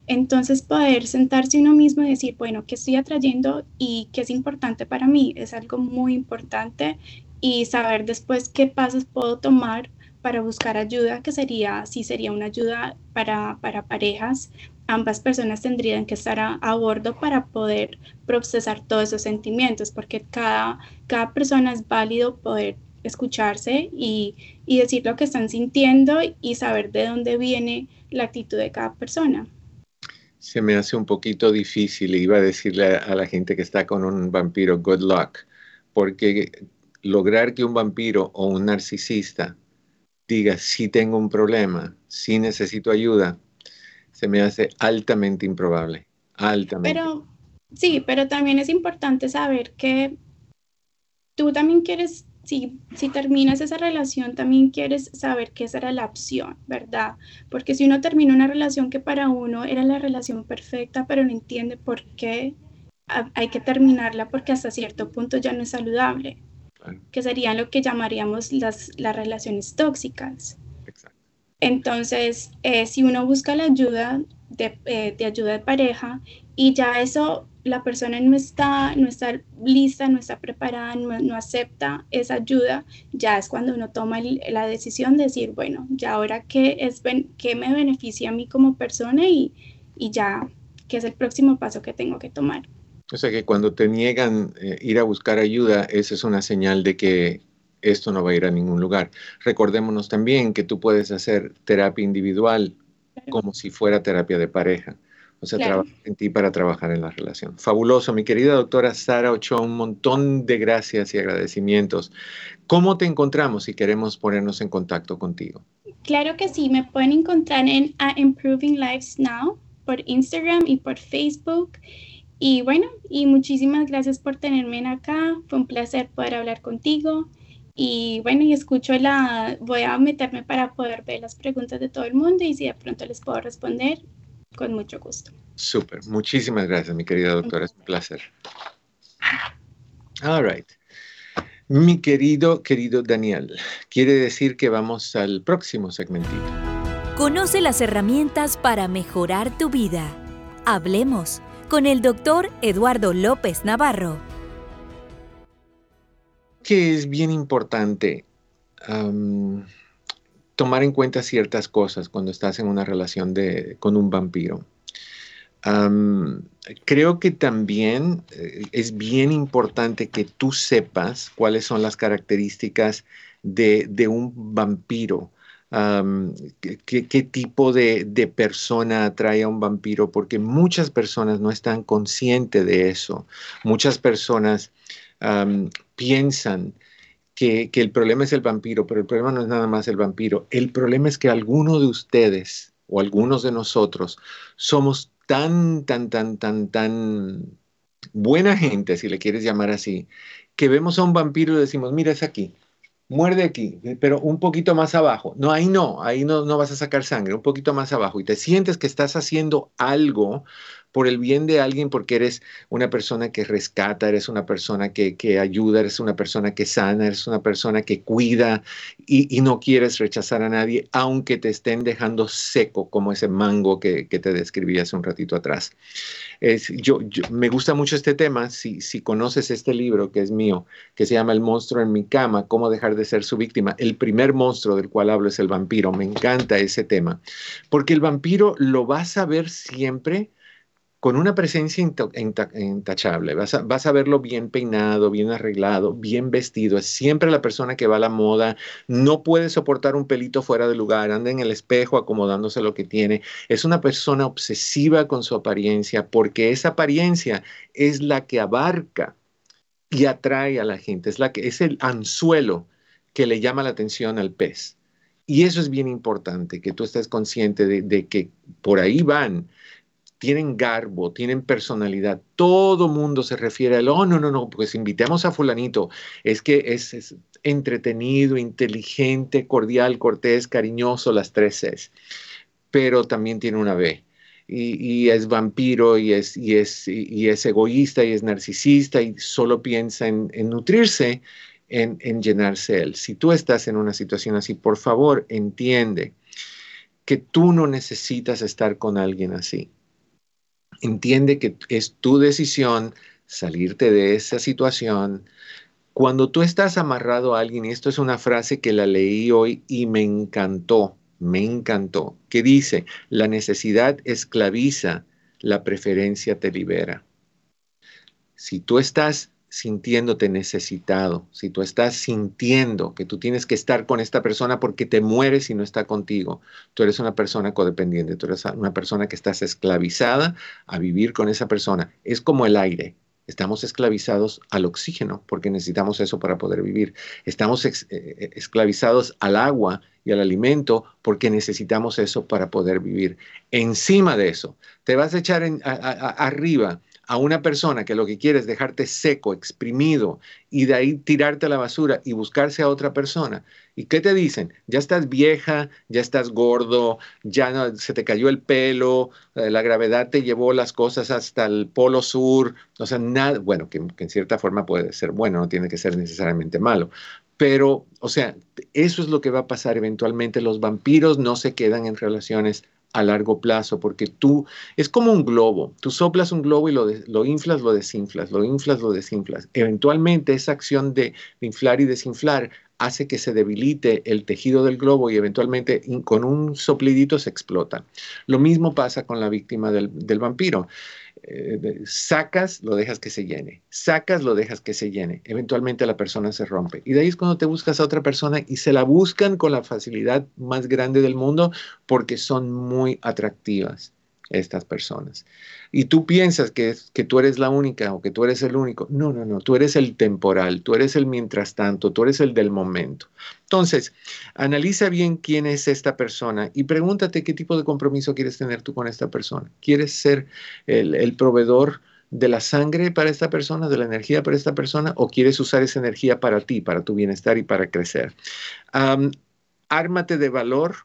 Entonces poder sentarse uno mismo y decir, bueno, ¿qué estoy atrayendo y qué es importante para mí? Es algo muy importante y saber después qué pasos puedo tomar para buscar ayuda, que sería, sí sería una ayuda para, para parejas, ambas personas tendrían que estar a, bordo para poder procesar todos esos sentimientos, porque cada, cada persona es válido poder escucharse y, decir lo que están sintiendo y saber de dónde viene la actitud de cada persona. Se me hace un poquito difícil, iba a decirle a la gente que está con un vampiro, good luck, porque lograr que un vampiro o un narcisista diga, sí tengo un problema, sí necesito ayuda, se me hace altamente improbable, altamente. Pero, sí, pero también es importante saber que tú también quieres, si, si terminas esa relación, también quieres saber que esa era la opción, ¿verdad? Porque si uno termina una relación que para uno era la relación perfecta, pero no entiende por qué hay que terminarla porque hasta cierto punto ya no es saludable que serían lo que llamaríamos las, las relaciones tóxicas. Entonces, eh, si uno busca la ayuda de, eh, de, ayuda de pareja y ya eso, la persona no está, no está lista, no está preparada, no, acepta esa ayuda, ya es cuando uno toma la decisión de decir, bueno, ya ahora qué, es, qué me beneficia a mí como persona y, y ya, qué es el próximo paso que tengo que tomar. O sea que cuando te niegan eh, ir a buscar ayuda, esa es una señal de que esto no va a ir a ningún lugar. Recordémonos también que tú puedes hacer terapia individual como si fuera terapia de pareja. O sea, trabajar en ti para trabajar en la relación. Fabuloso, mi querida doctora Sara Ochoa, un montón de gracias y agradecimientos. ¿Cómo te encontramos si queremos ponernos en contacto contigo? Claro que sí, me pueden encontrar en Improving Lives Now por Instagram y por Facebook. Y bueno, y muchísimas gracias por tenerme en acá. Fue un placer poder hablar contigo. Y bueno, y escucho la, voy a meterme para poder ver las preguntas de todo el mundo y si de pronto les puedo responder, con mucho gusto. Súper, muchísimas gracias, mi querida doctora, es un placer. All right. Mi querido, querido Daniel, quiere decir que vamos al próximo segmentito. Conoce las herramientas para mejorar tu vida. Hablemos con el doctor Eduardo López Navarro. Que es bien importante tomar en cuenta ciertas cosas cuando estás en una relación de, con un vampiro. creo que también eh, es bien importante que tú sepas cuáles son las características de, de un vampiro qué, tipo de, persona atrae a un vampiro, porque muchas personas no están conscientes de eso. Muchas personas piensan que, que, el problema es el vampiro, pero el problema no es nada más el vampiro. El problema es que alguno de ustedes o algunos de nosotros somos tan, tan, tan, tan, tan buena gente, si le quieres llamar así, que vemos a un vampiro y decimos, mira, es aquí muerde aquí, pero un poquito más abajo. No, ahí no, ahí no, no vas a sacar sangre, un poquito más abajo. Y te sientes que estás haciendo algo por el bien de alguien, porque eres una persona que rescata, eres una persona que, ayuda, eres una persona que sana, eres una persona que cuida y, no quieres rechazar a nadie, aunque te estén dejando seco como ese mango que, te describí hace un ratito atrás. Es, yo, me gusta mucho este tema, si, si conoces este libro que es mío, que se llama El monstruo en mi cama, cómo dejar de ser su víctima, el primer monstruo del cual hablo es el vampiro, me encanta ese tema, porque el vampiro lo vas a ver siempre con una presencia intachable. Vas a, vas a, verlo bien peinado, bien arreglado, bien vestido. Es siempre la persona que va a la moda. No puede soportar un pelito fuera de lugar. Anda en el espejo acomodándose lo que tiene. Es una persona obsesiva con su apariencia porque esa apariencia es la que abarca y atrae a la gente. Es, la que, es el anzuelo que le llama la atención al pez. Y eso es bien importante, que tú estés consciente de, de que por ahí van tienen garbo, tienen personalidad. Todo mundo se refiere al, oh, no, no, no, pues invitemos a fulanito. Es que es, entretenido, inteligente, cordial, cortés, cariñoso, las tres Cs. Pero también tiene una B. Y, es vampiro y es, y, es, y es egoísta y es narcisista y solo piensa en, nutrirse, en, en llenarse él. Si tú estás en una situación así, por favor, entiende que tú no necesitas estar con alguien así entiende que es tu decisión salirte de esa situación. Cuando tú estás amarrado a alguien, y esto es una frase que la leí hoy y me encantó, me encantó, que dice, la necesidad esclaviza, la preferencia te libera. Si tú estás sintiéndote necesitado, si tú estás sintiendo que tú tienes que estar con esta persona porque te mueres y no está contigo, tú eres una persona codependiente, tú eres una persona que estás esclavizada a vivir con esa persona. Es como el aire. Estamos esclavizados al oxígeno porque necesitamos eso para poder vivir. Estamos eh, eh, esclavizados al agua y al alimento porque necesitamos eso para poder vivir. Encima de eso, te vas a echar arriba a una persona que lo que quiere es dejarte seco, exprimido y de ahí tirarte a la basura y buscarse a otra persona. ¿Y qué te dicen? Ya estás vieja, ya estás gordo, ya no, se te cayó el pelo, eh, la gravedad te llevó las cosas hasta el polo sur, o sea, nada, bueno, que, que en cierta forma puede ser bueno, no tiene que ser necesariamente malo, pero, o sea, eso es lo que va a pasar eventualmente. Los vampiros no se quedan en relaciones a largo plazo, porque tú es como un globo, tú soplas un globo y lo, lo inflas, lo desinflas, lo inflas, lo desinflas. Eventualmente esa acción de, inflar y desinflar hace que se debilite el tejido del globo y eventualmente con un soplidito se explota. Lo mismo pasa con la víctima del, del vampiro. Eh, sacas, lo dejas que se llene, sacas, lo dejas que se llene, eventualmente la persona se rompe. Y de ahí es cuando te buscas a otra persona y se la buscan con la facilidad más grande del mundo porque son muy atractivas estas personas. Y tú piensas que, que tú eres la única o que tú eres el único. No, no, no, tú eres el temporal, tú eres el mientras tanto, tú eres el del momento. Entonces, analiza bien quién es esta persona y pregúntate qué tipo de compromiso quieres tener tú con esta persona. ¿Quieres ser el, proveedor? de la sangre para esta persona, de la energía para esta persona, o quieres usar esa energía para ti, para tu bienestar y para crecer. ármate de valor,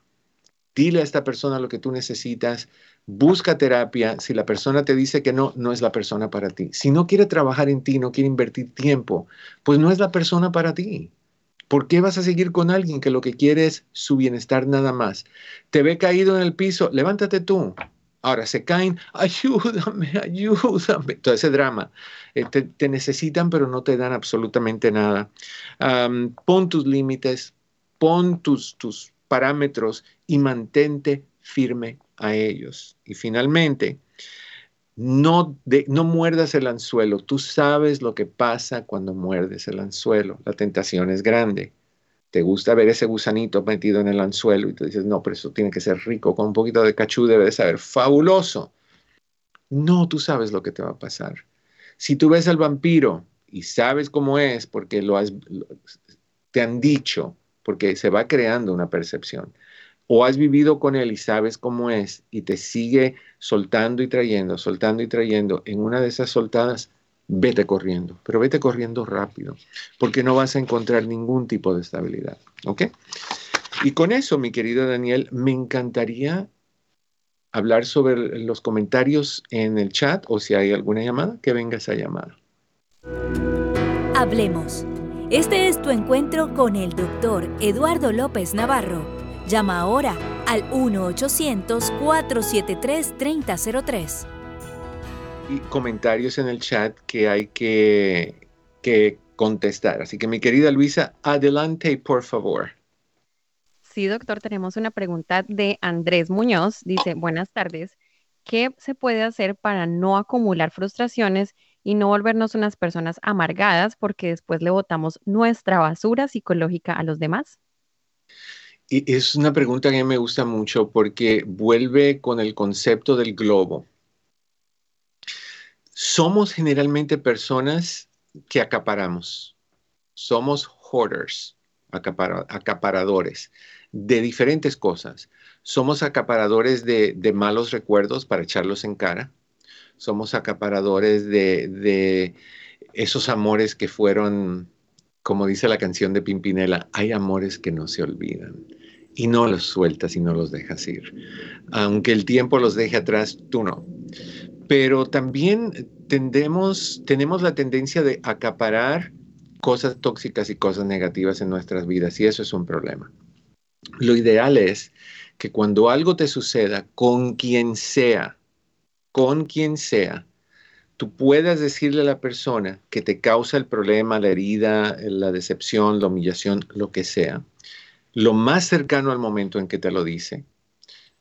dile a esta persona lo que tú necesitas, busca terapia. Si la persona te dice que no, no es la persona para ti. Si no quiere trabajar en ti, no quiere invertir tiempo, pues no es la persona para ti. ¿Por qué vas a seguir con alguien que lo que quiere es su bienestar nada más? Te ve caído en el piso, levántate tú. Ahora se caen, ayúdame, ayúdame. Todo ese drama. Eh, te, necesitan, pero no te dan absolutamente nada. pon tus límites, pon tus, tus parámetros y mantente firme a ellos. Y finalmente, no, no muerdas el anzuelo. Tú sabes lo que pasa cuando muerdes el anzuelo. La tentación es grande. Te gusta ver ese gusanito metido en el anzuelo y tú dices, no, pero eso tiene que ser rico, con un poquito de cachú debe de saber fabuloso. No, tú sabes lo que te va a pasar. Si tú ves al vampiro y sabes cómo es, porque lo has, te han dicho, porque se va creando una percepción o has vivido con él y sabes cómo es y te sigue soltando y trayendo, soltando y trayendo, en una de esas soltadas, vete corriendo, pero vete corriendo rápido, porque no vas a encontrar ningún tipo de estabilidad. ¿Ok? Y con eso, mi querido Daniel, me encantaría hablar sobre los comentarios en el chat o si hay alguna llamada, que venga esa llamada. Hablemos. Este es tu encuentro con el doctor Eduardo López Navarro Llama ahora al 1-800-473-3003. Y comentarios en el chat que hay que, que contestar. Así que mi querida Luisa, adelante, por favor. Sí, doctor, tenemos una pregunta de Andrés Muñoz. Dice, buenas tardes. ¿Qué se puede hacer para no acumular frustraciones y no volvernos unas personas amargadas porque después le botamos nuestra basura psicológica a los demás? Es una pregunta que me gusta mucho porque vuelve con el concepto del globo. Somos generalmente personas que acaparamos. Somos hoarders, acaparadores de diferentes cosas. Somos acaparadores de, malos recuerdos para echarlos en cara. Somos acaparadores de, de esos amores que fueron, como dice la canción de Pimpinela, hay amores que no se olvidan y no los sueltas y no los dejas ir. Aunque el tiempo los deje atrás, tú no. Pero también tendemos, tenemos la tendencia de acaparar cosas tóxicas y cosas negativas en nuestras vidas y eso es un problema. Lo ideal es que cuando algo te suceda, con quien sea, con quien sea, tú puedas decirle a la persona que te causa el problema, la herida, la decepción, la humillación, lo que sea, lo más cercano al momento en que te lo dice,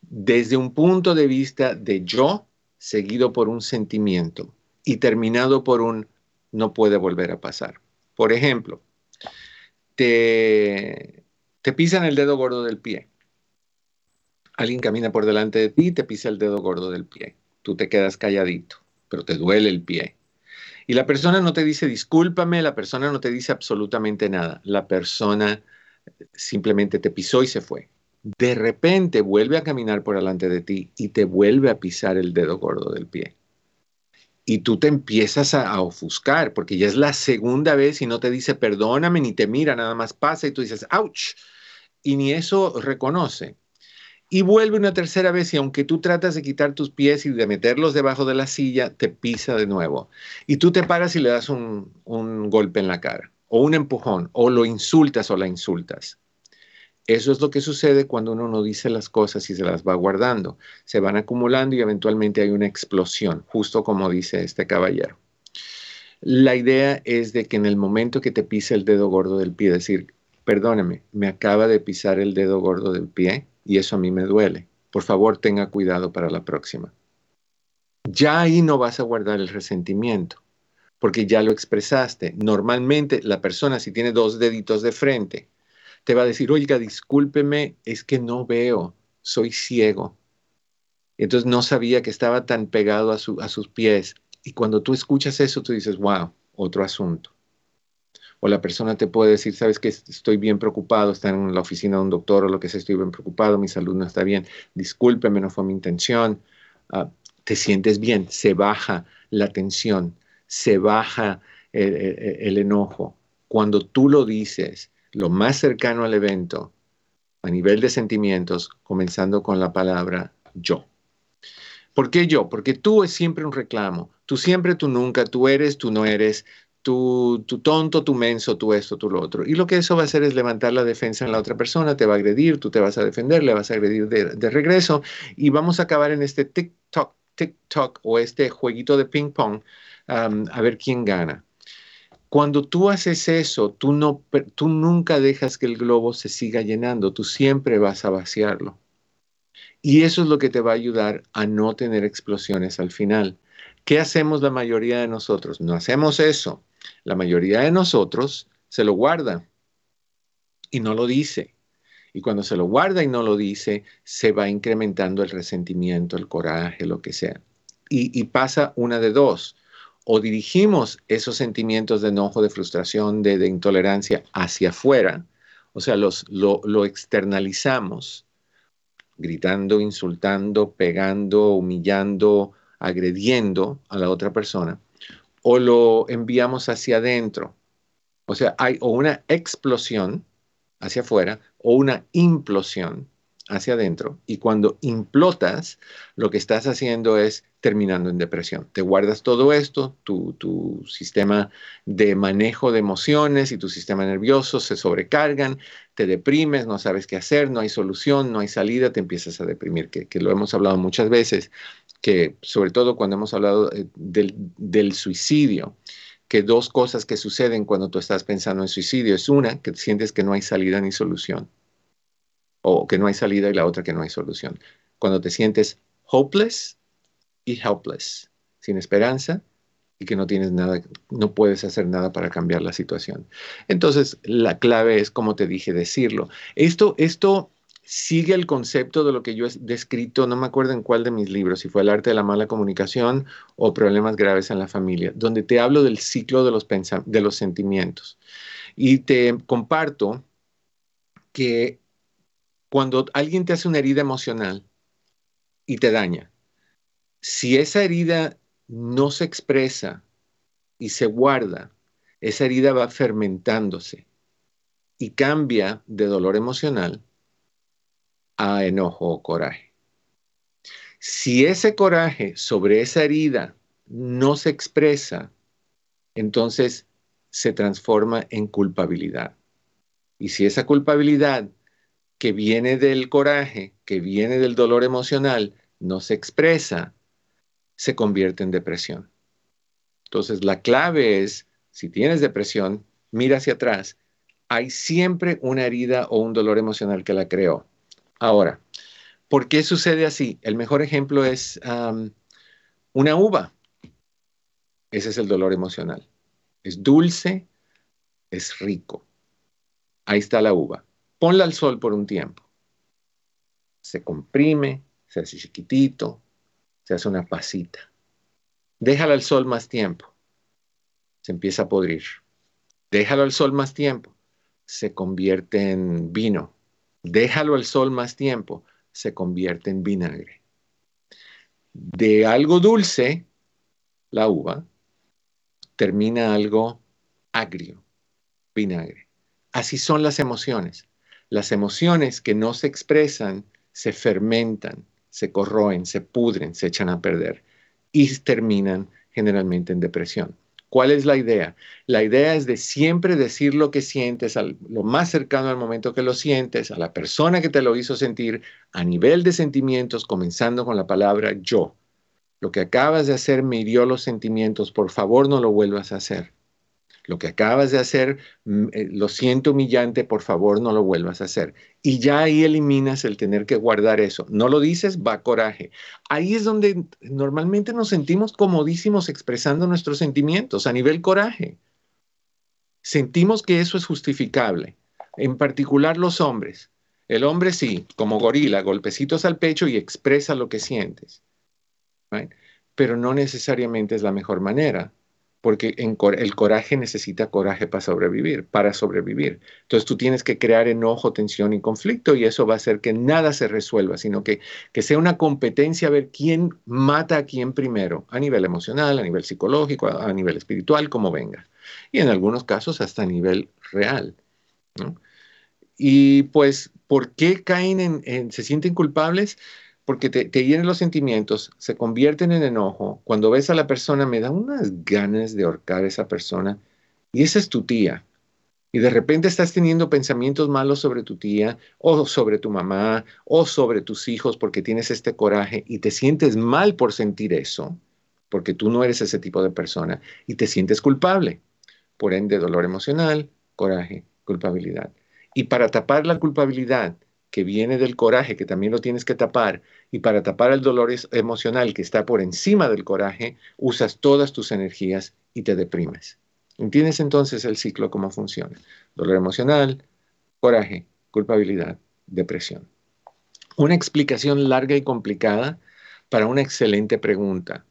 desde un punto de vista de yo, seguido por un sentimiento y terminado por un no puede volver a pasar. Por ejemplo, te, te pisan el dedo gordo del pie. Alguien camina por delante de ti y te pisa el dedo gordo del pie. Tú te quedas calladito, pero te duele el pie. Y la persona no te dice discúlpame, la persona no te dice absolutamente nada. La persona simplemente te pisó y se fue. De repente vuelve a caminar por delante de ti y te vuelve a pisar el dedo gordo del pie. Y tú te empiezas a, ofuscar porque ya es la segunda vez y no te dice perdóname ni te mira, nada más pasa y tú dices, ouch. Y ni eso reconoce y vuelve una tercera vez y aunque tú tratas de quitar tus pies y de meterlos debajo de la silla, te pisa de nuevo. Y tú te paras y le das un, golpe en la cara o un empujón o lo insultas o la insultas. Eso es lo que sucede cuando uno no dice las cosas y se las va guardando. Se van acumulando y eventualmente hay una explosión, justo como dice este caballero. La idea es de que en el momento que te pisa el dedo gordo del pie, decir, perdóneme, me acaba de pisar el dedo gordo del pie, y eso a mí me duele. Por favor, tenga cuidado para la próxima. Ya ahí no vas a guardar el resentimiento, porque ya lo expresaste. Normalmente la persona, si tiene dos deditos de frente, te va a decir, oiga, discúlpeme, es que no veo, soy ciego. Entonces no sabía que estaba tan pegado a, a sus pies. Y cuando tú escuchas eso, tú dices, wow, otro asunto o la persona te puede decir, sabes que estoy bien preocupado, está en la oficina de un doctor o lo que sea, estoy bien preocupado, mi salud no está bien, discúlpeme, no fue mi intención. Ah, te sientes bien, se baja la tensión, se baja el, enojo. Cuando tú lo dices, lo más cercano al evento, a nivel de sentimientos, comenzando con la palabra yo. ¿Por qué yo? Porque tú es siempre un reclamo. Tú siempre, tú nunca, tú eres, tú no eres, tu, tonto, tu menso, tu esto, tu lo otro. Y lo que eso va a hacer es levantar la defensa en la otra persona, te va a agredir, tú te vas a defender, le vas a agredir de, regreso y vamos a acabar en este tic-toc, tic-toc o este jueguito de ping-pong a ver quién gana. Cuando tú haces eso, tú, no, tú nunca dejas que el globo se siga llenando, tú siempre vas a vaciarlo. Y eso es lo que te va a ayudar a no tener explosiones al final. ¿Qué hacemos la mayoría de nosotros? No hacemos eso. La mayoría de nosotros se lo guarda y no lo dice. Y cuando se lo guarda y no lo dice, se va incrementando el resentimiento, el coraje, lo que sea. Y, pasa una de dos. O dirigimos esos sentimientos de enojo, de frustración, de, intolerancia hacia afuera, o sea, los, lo, externalizamos, gritando, insultando, pegando, humillando, agrediendo a la otra persona, o lo enviamos hacia adentro. O sea, hay o una explosión hacia afuera o una implosión hacia adentro. Y cuando implotas, lo que estás haciendo es terminando en depresión. Te guardas todo esto, tu, tu, sistema de manejo de emociones y tu sistema nervioso se sobrecargan, te deprimes, no sabes qué hacer, no hay solución, no hay salida, te empiezas a deprimir, que, lo hemos hablado muchas veces que sobre todo cuando hemos hablado eh, del, suicidio, que dos cosas que suceden cuando tú estás pensando en suicidio es una, que sientes que no hay salida ni solución, o que no hay salida y la otra que no hay solución. Cuando te sientes hopeless y helpless, sin esperanza y que no tienes nada, no puedes hacer nada para cambiar la situación. Entonces, la clave es, como te dije, decirlo. Esto, esto sigue el concepto de lo que yo he descrito, no me acuerdo en cuál de mis libros, si fue El arte de la mala comunicación o Problemas graves en la familia, donde te hablo del ciclo de los, de los sentimientos. Y te comparto que cuando alguien te hace una herida emocional y te daña, si esa herida no se expresa y se guarda, esa herida va fermentándose y cambia de dolor emocional a enojo o coraje. Si ese coraje sobre esa herida no se expresa, entonces se transforma en culpabilidad. Y si esa culpabilidad que viene del coraje, que viene del dolor emocional, no se expresa, se convierte en depresión. Entonces la clave es, si tienes depresión, mira hacia atrás. Hay siempre una herida o un dolor emocional que la creó. Ahora, ¿por qué sucede así? El mejor ejemplo es una uva. Ese es el dolor emocional. Es dulce, es rico. Ahí está la uva. Ponla al sol por un tiempo. Se comprime, se hace chiquitito, se hace una pasita. Déjala al sol más tiempo. Se empieza a podrir. Déjalo al sol más tiempo. Se convierte en vino. Déjalo al sol más tiempo. Se convierte en vinagre. De algo dulce, la uva, termina algo agrio, vinagre. Así son las emociones. Las emociones que no se expresan se fermentan, se corroen, se pudren, se echan a perder y terminan generalmente en depresión. ¿Cuál es la idea? La idea es de siempre decir lo que sientes, lo más cercano al momento que lo sientes, a la persona que te lo hizo sentir, a nivel de sentimientos, comenzando con la palabra yo. Lo que acabas de hacer me hirió los sentimientos, por favor no lo vuelvas a hacer. Lo que acabas de hacer, mm, eh, lo siento humillante, por favor no lo vuelvas a hacer. Y ya ahí eliminas el tener que guardar eso. No lo dices, va coraje. Ahí es donde normalmente nos sentimos comodísimos expresando nuestros sentimientos a nivel coraje. Sentimos que eso es justificable, en particular los hombres. El hombre sí, como gorila, golpecitos al pecho y expresa lo que sientes pero no necesariamente es la mejor manera, porque el coraje necesita coraje para sobrevivir, para sobrevivir. Entonces tú tienes que crear enojo, tensión y conflicto y eso va a hacer que nada se resuelva, sino que, que sea una competencia a ver quién mata a quién primero, a nivel emocional, a nivel psicológico, a, nivel espiritual, como venga. Y en algunos casos hasta a nivel real. Y pues, ¿por qué caen en se sienten culpables? Porque te, te, los sentimientos, se convierten en enojo. Cuando ves a la persona, me da unas ganas de ahorcar a esa persona. Y esa es tu tía. Y de repente estás teniendo pensamientos malos sobre tu tía, o sobre tu mamá, o sobre tus hijos, porque tienes este coraje y te sientes mal por sentir eso, porque tú no eres ese tipo de persona, y te sientes culpable. Por ende, dolor emocional, coraje, culpabilidad. Y para tapar la culpabilidad, que viene del coraje, que también lo tienes que tapar, y para tapar el dolor emocional que está por encima del coraje, usas todas tus energías y te deprimes. ¿Entiendes entonces el ciclo cómo funciona? Dolor emocional, coraje, culpabilidad, depresión. Una explicación larga y complicada para una excelente pregunta,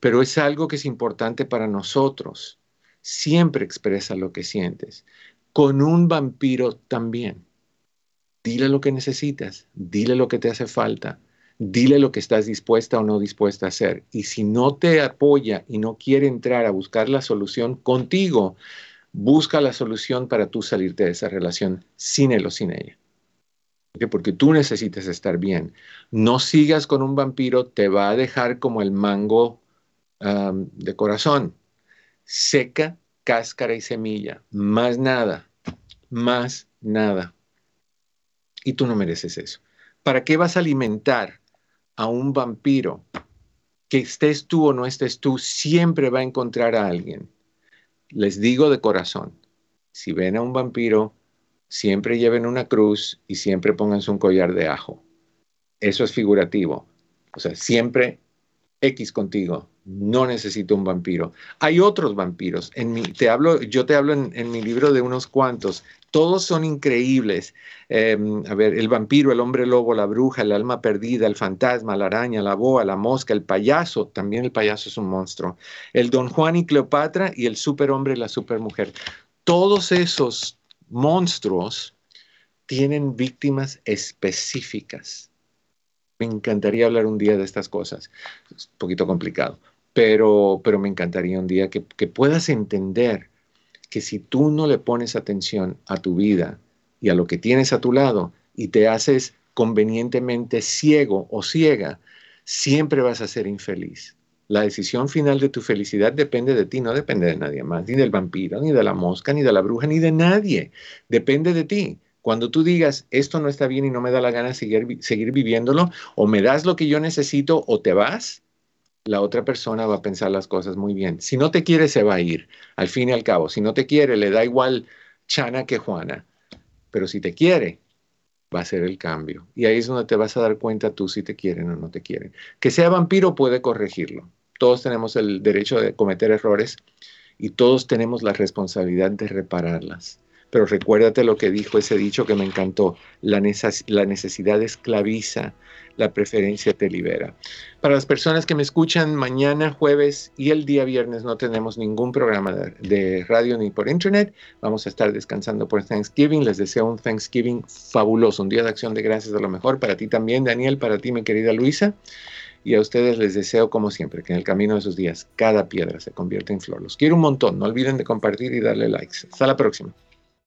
pero es algo que es importante para nosotros. Siempre expresa lo que sientes. Con un vampiro también. Dile lo que necesitas, dile lo que te hace falta, dile lo que estás dispuesta o no dispuesta a hacer. Y si no te apoya y no quiere entrar a buscar la solución contigo, busca la solución para tú salirte de esa relación sin él o sin ella. Porque tú necesitas estar bien. No sigas con un vampiro, te va a dejar como el mango de corazón. Seca, cáscara y semilla. Más nada. Más nada. Y tú no mereces eso. ¿Para qué vas a alimentar a un vampiro? Que estés tú o no estés tú, siempre va a encontrar a alguien. Les digo de corazón, si ven a un vampiro, siempre lleven una cruz y siempre pónganse un collar de ajo. Eso es figurativo. O sea, siempre X contigo. No necesito un vampiro. Hay otros vampiros. En mi, te hablo, yo te hablo en, mi libro de unos cuantos. Todos son increíbles. Em, a ver, el vampiro, el hombre lobo, la bruja, el alma perdida, el fantasma, la araña, la boa, la mosca, el payaso. También el payaso es un monstruo. El don Juan y Cleopatra y el superhombre y la supermujer. Todos esos monstruos tienen víctimas específicas me encantaría hablar un día de estas cosas. Es un poquito complicado, pero, pero me encantaría un día que, que puedas entender que si tú no le pones atención a tu vida y a lo que tienes a tu lado y te haces convenientemente ciego o ciega, siempre vas a ser infeliz. La decisión final de tu felicidad depende de ti, no depende de nadie más, ni del vampiro, ni de la mosca, ni de la bruja, ni de nadie. Depende de ti. Cuando tú digas, esto no está bien y no me da la gana seguir, seguir viviéndolo, o me das lo que yo necesito o te vas, la otra persona va a pensar las cosas muy bien. Si no te quiere, se va a ir, al fin y al cabo. Si no te quiere, le da igual Chana que Juana. Pero si te quiere, va a ser el cambio. Y ahí es donde te vas a dar cuenta tú si te quieren o no te quieren. Que sea vampiro puede corregirlo. Todos tenemos el derecho de cometer errores y todos tenemos la responsabilidad de repararlas. Pero recuérdate lo que dijo ese dicho que me encantó, la, necesidad esclaviza, la preferencia te libera. Para las personas que me escuchan mañana jueves y el día viernes no tenemos ningún programa de, radio ni por internet. Vamos a estar descansando por Thanksgiving. Les deseo un Thanksgiving fabuloso, un día de acción de gracias a lo mejor para ti también, Daniel, para ti, mi querida Luisa. Y a ustedes les deseo, como siempre, que en el camino de sus días cada piedra se convierta en flor. Los quiero un montón. No olviden de compartir y darle likes. Hasta la próxima.